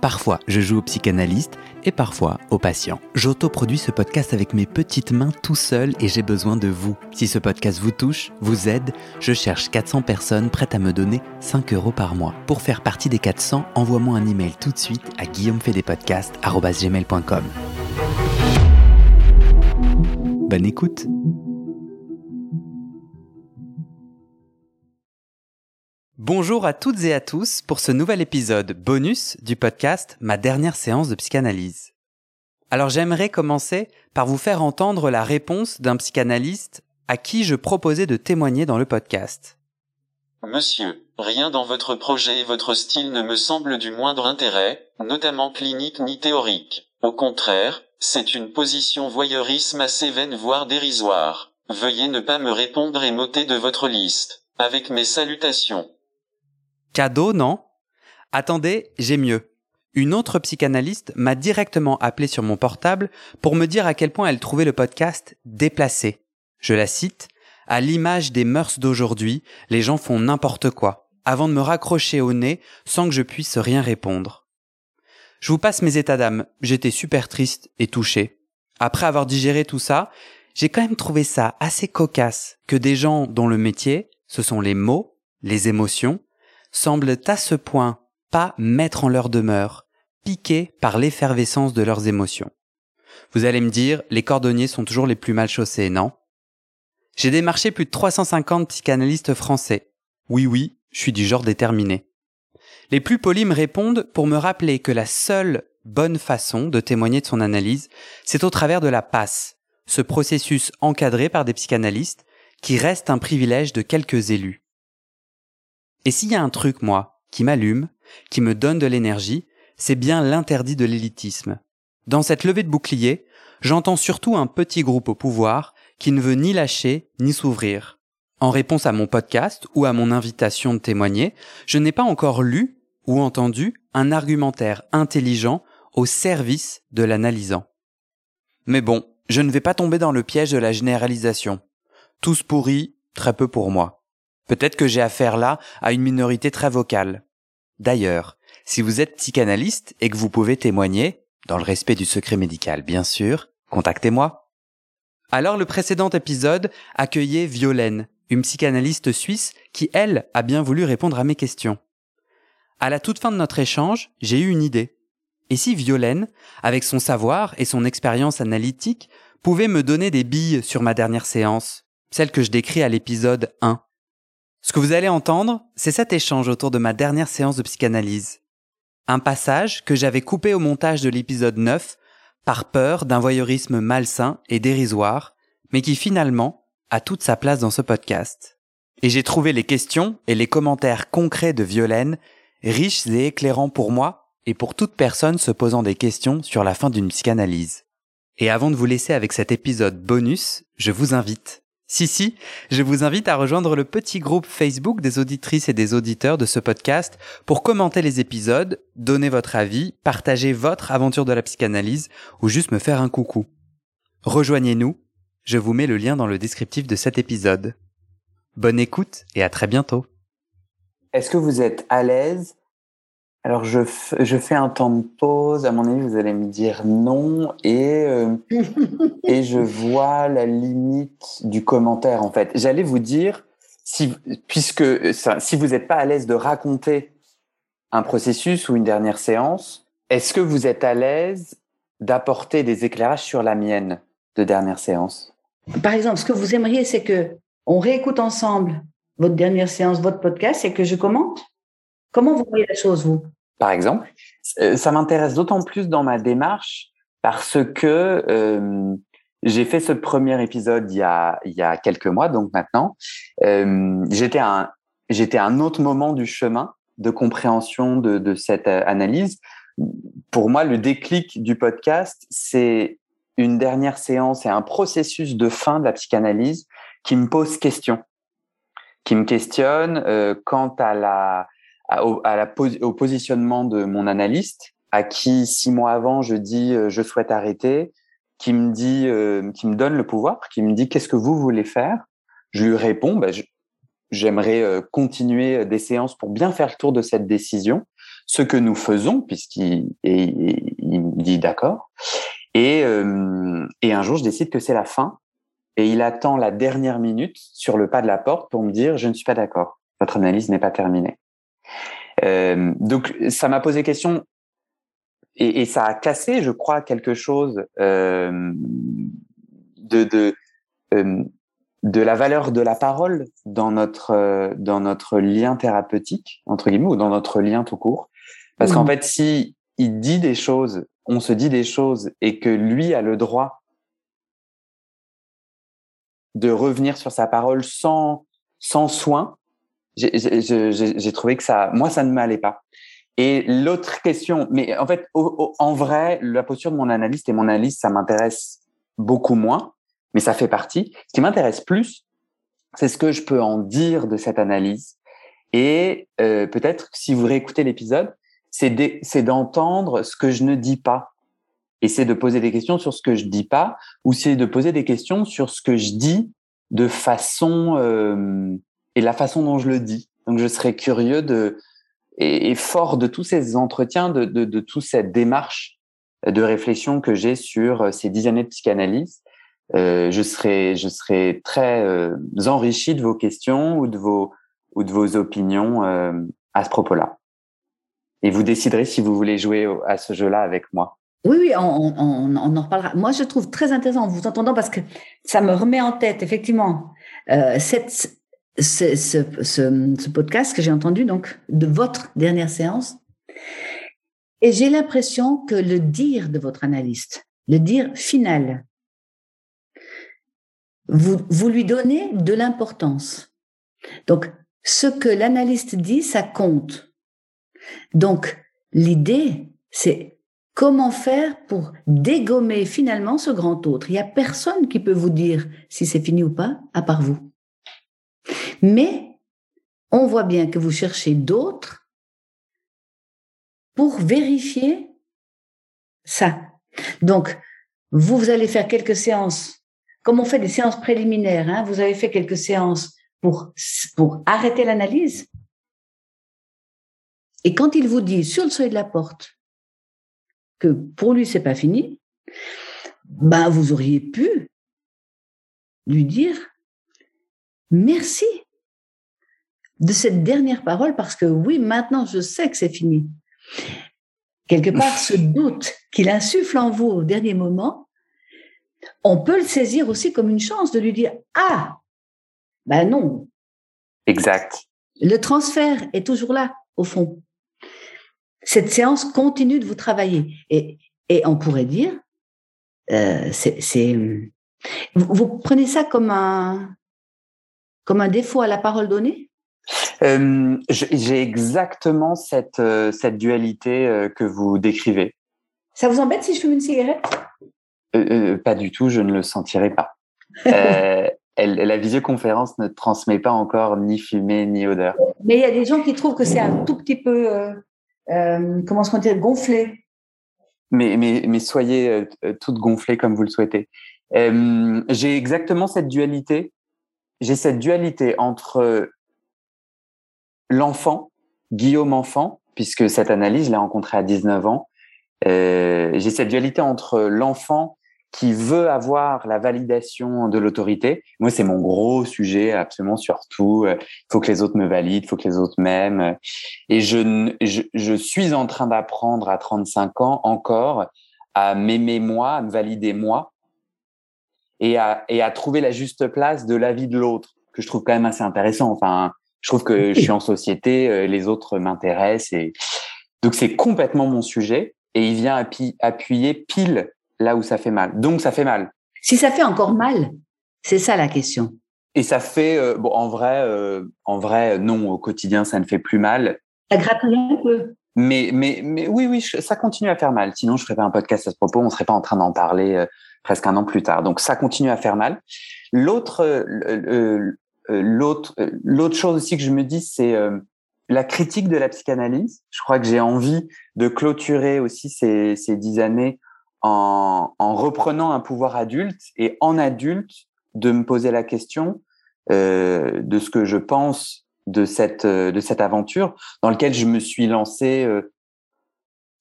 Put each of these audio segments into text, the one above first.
Parfois, je joue au psychanalyste et parfois au patient. J'autoproduis ce podcast avec mes petites mains tout seul et j'ai besoin de vous. Si ce podcast vous touche, vous aide, je cherche 400 personnes prêtes à me donner 5 euros par mois. Pour faire partie des 400, envoie-moi un email tout de suite à guillaumefedepodcast.com. Bonne écoute Bonjour à toutes et à tous pour ce nouvel épisode bonus du podcast Ma dernière séance de psychanalyse. Alors j'aimerais commencer par vous faire entendre la réponse d'un psychanalyste à qui je proposais de témoigner dans le podcast. Monsieur, rien dans votre projet et votre style ne me semble du moindre intérêt, notamment clinique ni théorique. Au contraire, c'est une position voyeurisme assez vaine voire dérisoire. Veuillez ne pas me répondre et m'ôter de votre liste. Avec mes salutations. Cadeau, non? Attendez, j'ai mieux. Une autre psychanalyste m'a directement appelé sur mon portable pour me dire à quel point elle trouvait le podcast déplacé. Je la cite, à l'image des mœurs d'aujourd'hui, les gens font n'importe quoi, avant de me raccrocher au nez sans que je puisse rien répondre. Je vous passe mes états d'âme, j'étais super triste et touché. Après avoir digéré tout ça, j'ai quand même trouvé ça assez cocasse que des gens dont le métier, ce sont les mots, les émotions, semblent à ce point pas mettre en leur demeure, piqués par l'effervescence de leurs émotions. Vous allez me dire, les cordonniers sont toujours les plus mal chaussés, non? J'ai démarché plus de 350 psychanalystes français. Oui, oui, je suis du genre déterminé. Les plus polis me répondent pour me rappeler que la seule bonne façon de témoigner de son analyse, c'est au travers de la passe, ce processus encadré par des psychanalystes qui reste un privilège de quelques élus. Et s'il y a un truc, moi, qui m'allume, qui me donne de l'énergie, c'est bien l'interdit de l'élitisme. Dans cette levée de bouclier, j'entends surtout un petit groupe au pouvoir qui ne veut ni lâcher ni s'ouvrir. En réponse à mon podcast ou à mon invitation de témoigner, je n'ai pas encore lu ou entendu un argumentaire intelligent au service de l'analysant. Mais bon, je ne vais pas tomber dans le piège de la généralisation. Tous pourris, très peu pour moi. Peut-être que j'ai affaire là à une minorité très vocale. D'ailleurs, si vous êtes psychanalyste et que vous pouvez témoigner, dans le respect du secret médical bien sûr, contactez-moi. Alors le précédent épisode accueillait Violaine, une psychanalyste suisse qui, elle, a bien voulu répondre à mes questions. À la toute fin de notre échange, j'ai eu une idée. Et si Violaine, avec son savoir et son expérience analytique, pouvait me donner des billes sur ma dernière séance, celle que je décris à l'épisode 1 ce que vous allez entendre, c'est cet échange autour de ma dernière séance de psychanalyse. Un passage que j'avais coupé au montage de l'épisode 9 par peur d'un voyeurisme malsain et dérisoire, mais qui finalement a toute sa place dans ce podcast. Et j'ai trouvé les questions et les commentaires concrets de Violaine riches et éclairants pour moi et pour toute personne se posant des questions sur la fin d'une psychanalyse. Et avant de vous laisser avec cet épisode bonus, je vous invite si, si, je vous invite à rejoindre le petit groupe Facebook des auditrices et des auditeurs de ce podcast pour commenter les épisodes, donner votre avis, partager votre aventure de la psychanalyse ou juste me faire un coucou. Rejoignez-nous, je vous mets le lien dans le descriptif de cet épisode. Bonne écoute et à très bientôt. Est-ce que vous êtes à l'aise alors, je, je fais un temps de pause. À mon avis, vous allez me dire non. Et, euh, et je vois la limite du commentaire, en fait. J'allais vous dire, si, puisque si vous n'êtes pas à l'aise de raconter un processus ou une dernière séance, est-ce que vous êtes à l'aise d'apporter des éclairages sur la mienne de dernière séance? Par exemple, ce que vous aimeriez, c'est que on réécoute ensemble votre dernière séance, votre podcast, et que je commente? Comment vous voyez la chose, vous? Par exemple. Euh, ça m'intéresse d'autant plus dans ma démarche parce que euh, j'ai fait ce premier épisode il y a, il y a quelques mois, donc maintenant. Euh, j'étais à un, un autre moment du chemin de compréhension de, de cette analyse. Pour moi, le déclic du podcast, c'est une dernière séance et un processus de fin de la psychanalyse qui me pose question, qui me questionne quant à la, au, à la, au positionnement de mon analyste, à qui six mois avant je dis euh, je souhaite arrêter, qui me dit, euh, qui me donne le pouvoir, qui me dit qu'est-ce que vous voulez faire? Je lui réponds, bah, j'aimerais euh, continuer des séances pour bien faire le tour de cette décision, ce que nous faisons, puisqu'il il, il me dit d'accord. Et, euh, et un jour, je décide que c'est la fin, et il attend la dernière minute sur le pas de la porte pour me dire je ne suis pas d'accord, votre analyse n'est pas terminée. Euh, donc ça m'a posé question et, et, ça a cassé, je crois, quelque chose euh, de de, euh, de la valeur de la parole dans notre dans notre lien thérapeutique entre guillemets ou dans notre lien tout court. Parce mmh. qu'en fait, si il dit des choses, on se dit des choses et que lui a le droit de revenir sur sa parole sans sans soin, j'ai trouvé que ça, moi, ça ne m'allait pas. Et l'autre question, mais en fait, en vrai, la posture de mon analyste et mon analyse, ça m'intéresse beaucoup moins, mais ça fait partie. Ce qui m'intéresse plus, c'est ce que je peux en dire de cette analyse. Et euh, peut-être si vous réécoutez l'épisode, c'est d'entendre ce que je ne dis pas. Et c'est de poser des questions sur ce que je dis pas, ou c'est de poser des questions sur ce que je dis de façon euh, et la façon dont je le dis. Donc je serais curieux de et, fort de tous ces entretiens, de, de, de toute cette démarche de réflexion que j'ai sur euh, ces dix années de psychanalyse, euh, je serais, je serais très euh, enrichi de vos questions ou de vos, ou de vos opinions euh, à ce propos-là. Et vous déciderez si vous voulez jouer à ce jeu-là avec moi. Oui, oui, on, en reparlera. Moi, je trouve très intéressant en vous entendant parce que ça me remet en tête, effectivement, cette, ce, ce, podcast que j'ai entendu, donc, de votre dernière séance. Et j'ai l'impression que le dire de votre analyste, le dire final, vous, vous lui donnez de l'importance. Donc, ce que l'analyste dit, ça compte. Donc, l'idée, c'est comment faire pour dégommer finalement ce grand autre. Il n'y a personne qui peut vous dire si c'est fini ou pas, à part vous. Mais on voit bien que vous cherchez d'autres pour vérifier ça. Donc, vous, allez faire quelques séances, comme on fait des séances préliminaires, hein, vous avez fait quelques séances pour, pour arrêter l'analyse. Et quand il vous dit sur le seuil de la porte que pour lui c'est pas fini, ben vous auriez pu lui dire merci de cette dernière parole parce que oui, maintenant je sais que c'est fini. Quelque part, ce doute qu'il insuffle en vous au dernier moment, on peut le saisir aussi comme une chance de lui dire Ah, ben non. Exact. Le transfert est toujours là, au fond. Cette séance continue de vous travailler. Et, et on pourrait dire, euh, c'est, vous, vous prenez ça comme un, comme un défaut à la parole donnée? Euh, J'ai exactement cette, euh, cette dualité euh, que vous décrivez. Ça vous embête si je fume une cigarette? Euh, Pas du tout, je ne le sentirai pas. elle, la visioconférence ne transmet pas encore ni fumée ni odeur. Mais il y a des gens qui trouvent que c'est un tout petit peu, comment se dire, gonflé. Mais, mais, mais soyez toutes gonflées comme vous le souhaitez. J'ai exactement cette dualité. J'ai cette dualité entre l'enfant, Guillaume enfant, puisque cette analyse, je l'ai rencontré à 19 ans. Euh, j'ai cette dualité entre l'enfant qui veut avoir la validation de l'autorité. Moi, c'est mon gros sujet, absolument surtout. Il faut que les autres me valident, il faut que les autres m'aiment. Et je, je, je suis en train d'apprendre à 35 ans encore à m'aimer moi, à me valider moi, et à, et à trouver la juste place de la vie de l'autre, que je trouve quand même assez intéressant. Enfin, je trouve que je suis en société, euh, les autres m'intéressent et donc c'est complètement mon sujet et il vient appuyer pile là où ça fait mal. Donc ça fait mal. Si ça fait encore mal, c'est ça la question. Et ça fait, euh, bon, en vrai, euh, en vrai, non, au quotidien, ça ne fait plus mal. Ça gratte un peu. Mais, mais, mais oui, oui, ça continue à faire mal. Sinon, je ferais pas un podcast à ce propos. On serait pas en train d'en parler euh, presque un an plus tard. Donc, ça continue à faire mal. L'autre, l'autre, l'autre chose aussi que je me dis, c'est la critique de la psychanalyse. Je crois que j'ai envie de clôturer aussi ces, ces dix années en, en reprenant un pouvoir adulte et en adulte de me poser la question euh, de ce que je pense de cette euh, de cette aventure dans laquelle je me suis lancé euh,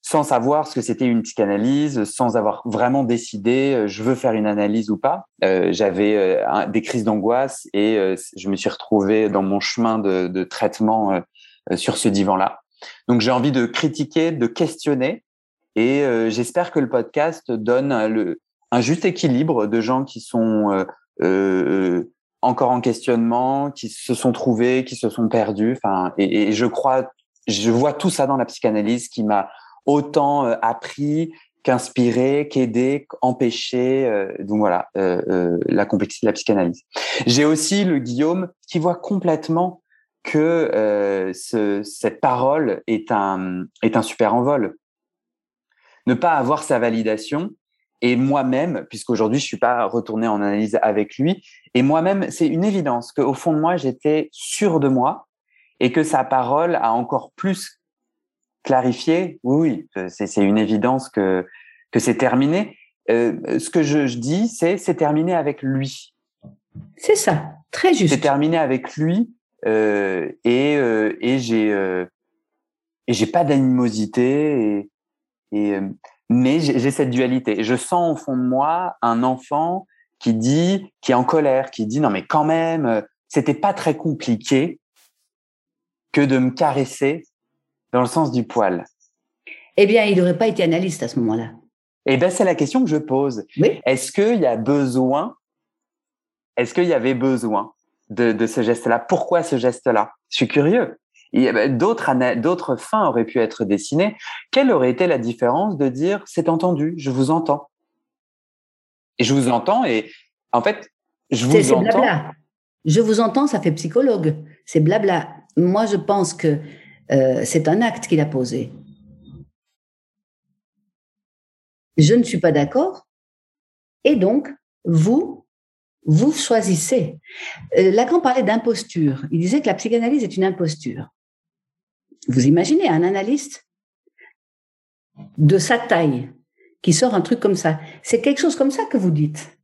sans savoir ce que c'était une psychanalyse, sans avoir vraiment décidé euh, je veux faire une analyse ou pas. Euh, J'avais des crises d'angoisse et je me suis retrouvé dans mon chemin de, traitement sur ce divan-là. Donc j'ai envie de critiquer, de questionner et j'espère que le podcast donne le, un juste équilibre de gens qui sont euh, encore en questionnement, qui se sont trouvés, qui se sont perdus. Enfin, et, je crois, je vois tout ça dans la psychanalyse qui m'a autant euh, appris qu'inspiré, qu'aidé, qu'empêché. Euh, donc voilà, euh, la complexité de la psychanalyse. J'ai aussi le Guillaume qui voit complètement que ce, cette parole est un est un super envol. Ne pas avoir sa validation, et moi-même, puisqu'aujourd'hui je suis pas retourné en analyse avec lui, et moi-même, c'est une évidence qu'au fond de moi, j'étais sûr de moi et que sa parole a encore plus clarifié. Oui, oui, c'est une évidence que que c'est terminé. Euh, ce que je, je dis, c'est c'est terminé avec lui. C'est ça, très juste. C'est terminé avec lui euh, et euh, et j'ai euh, et j'ai pas d'animosité et, et euh, mais j'ai cette dualité. Je sens au fond de moi un enfant qui dit, qui est en colère, qui dit non mais quand même, euh, c'était pas très compliqué que de me caresser dans le sens du poil. Eh bien, il n'aurait pas été analyste à ce moment-là. Eh bien, c'est la question que je pose. Oui. Est-ce qu'il y a besoin, est-ce qu'il y avait besoin de, de ce geste-là? Pourquoi ce geste-là? Je suis curieux. D'autres, d'autres fins auraient pu être dessinées. Quelle aurait été la différence de dire c'est entendu, je vous entends? Et je vous entends et en fait, je vous entends. Blabla. Je vous entends, ça fait psychologue. C'est blabla. Moi, je pense que euh, c'est un acte qu'il a posé. Je ne suis pas d'accord. Et donc, vous, vous choisissez. Euh, Lacan parlait d'imposture. Il disait que la psychanalyse est une imposture. Vous imaginez un analyste de sa taille qui sort un truc comme ça. C'est quelque chose comme ça que vous dites.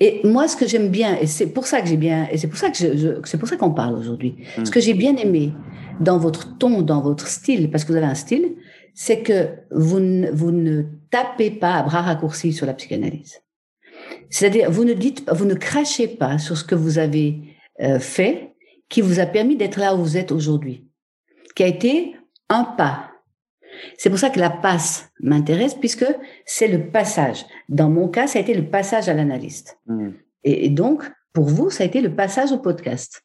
Et moi, ce que j'aime bien, et c'est pour ça que j'ai bien, et c'est pour ça que je, je c'est pour ça qu'on parle aujourd'hui. Mm. Ce que j'ai bien aimé dans votre ton, dans votre style, parce que vous avez un style, c'est que vous ne, vous ne tapez pas à bras raccourcis sur la psychanalyse. C'est-à-dire, vous ne dites, vous ne crachez pas sur ce que vous avez euh, fait, qui vous a permis d'être là où vous êtes aujourd'hui, qui a été un pas. C'est pour ça que la passe m'intéresse, puisque c'est le passage. Dans mon cas, ça a été le passage à l'analyste. Mm. Et, et, donc, pour vous, ça a été le passage au podcast.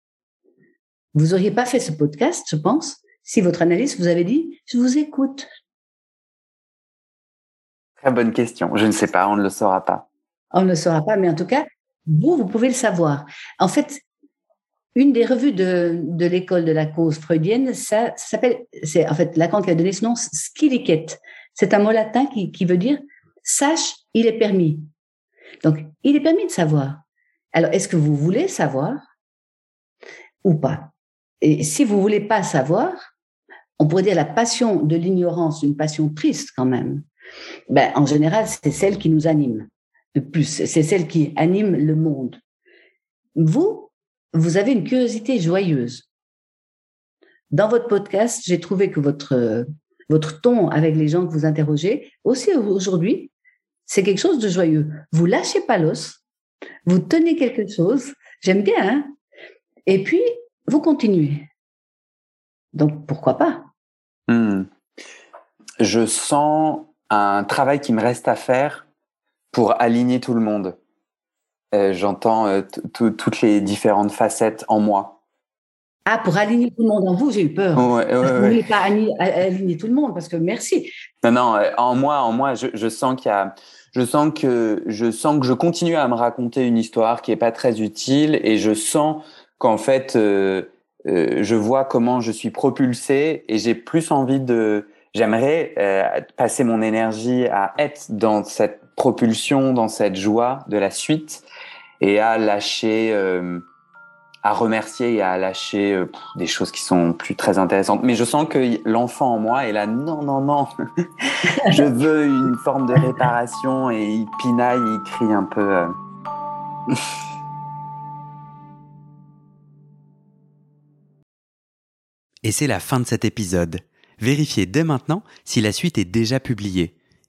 Vous auriez pas fait ce podcast, je pense, si votre analyste vous avait dit, je vous écoute. Très bonne question. Je ne sais pas, on ne le saura pas. On ne le saura pas, mais en tout cas, vous, vous pouvez le savoir. En fait, une des revues de, de l'école de la cause freudienne, ça, s'appelle, c'est en fait Lacan qui a donné ce nom, skiliket. C'est un mot latin qui, qui veut dire sache, il est permis. Donc, il est permis de savoir. Alors, est-ce que vous voulez savoir ou pas? Et si vous voulez pas savoir, on pourrait dire la passion de l'ignorance, une passion triste quand même. Ben, en général, c'est celle qui nous anime le plus. C'est celle qui anime le monde. Vous, vous avez une curiosité joyeuse. Dans votre podcast, j'ai trouvé que votre, ton avec les gens que vous interrogez, aussi aujourd'hui, c'est quelque chose de joyeux. Vous lâchez pas l'os, vous tenez quelque chose, j'aime bien, hein et puis vous continuez. Donc pourquoi pas? Mmh. Je sens un travail qui me reste à faire pour aligner tout le monde. Euh, J'entends euh, toutes les différentes facettes en moi. Ah, pour aligner tout le monde en vous, j'ai eu peur. Ouais, ouais, Vous ne voulez pas aligner, tout le monde parce que merci. Non, non, euh, en moi, en moi, je, je sens qu'il y a, je sens que, je sens que je continue à me raconter une histoire qui est pas très utile et je sens qu'en fait, euh, euh, je vois comment je suis propulsé et j'ai plus envie de, j'aimerais euh, passer mon énergie à être dans cette propulsion, dans cette joie de la suite et à lâcher, euh, à remercier et à lâcher euh, des choses qui sont plus très intéressantes. Mais je sens que l'enfant en moi est là, non, non, non, je veux une forme de réparation et il pinaille, il crie un peu. euh. Et c'est la fin de cet épisode. Vérifiez dès maintenant si la suite est déjà publiée.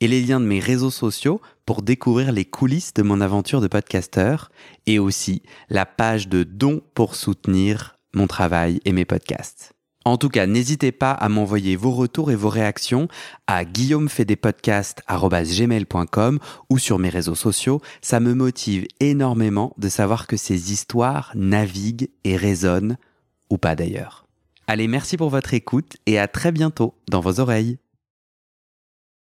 et les liens de mes réseaux sociaux pour découvrir les coulisses de mon aventure de podcasteur et aussi la page de dons pour soutenir mon travail et mes podcasts. En tout cas, n'hésitez pas à m'envoyer vos retours et vos réactions à guillaumefedepodcast.gmail.com ou sur mes réseaux sociaux. Ça me motive énormément de savoir que ces histoires naviguent et résonnent, ou pas d'ailleurs. Allez, merci pour votre écoute et à très bientôt dans vos oreilles.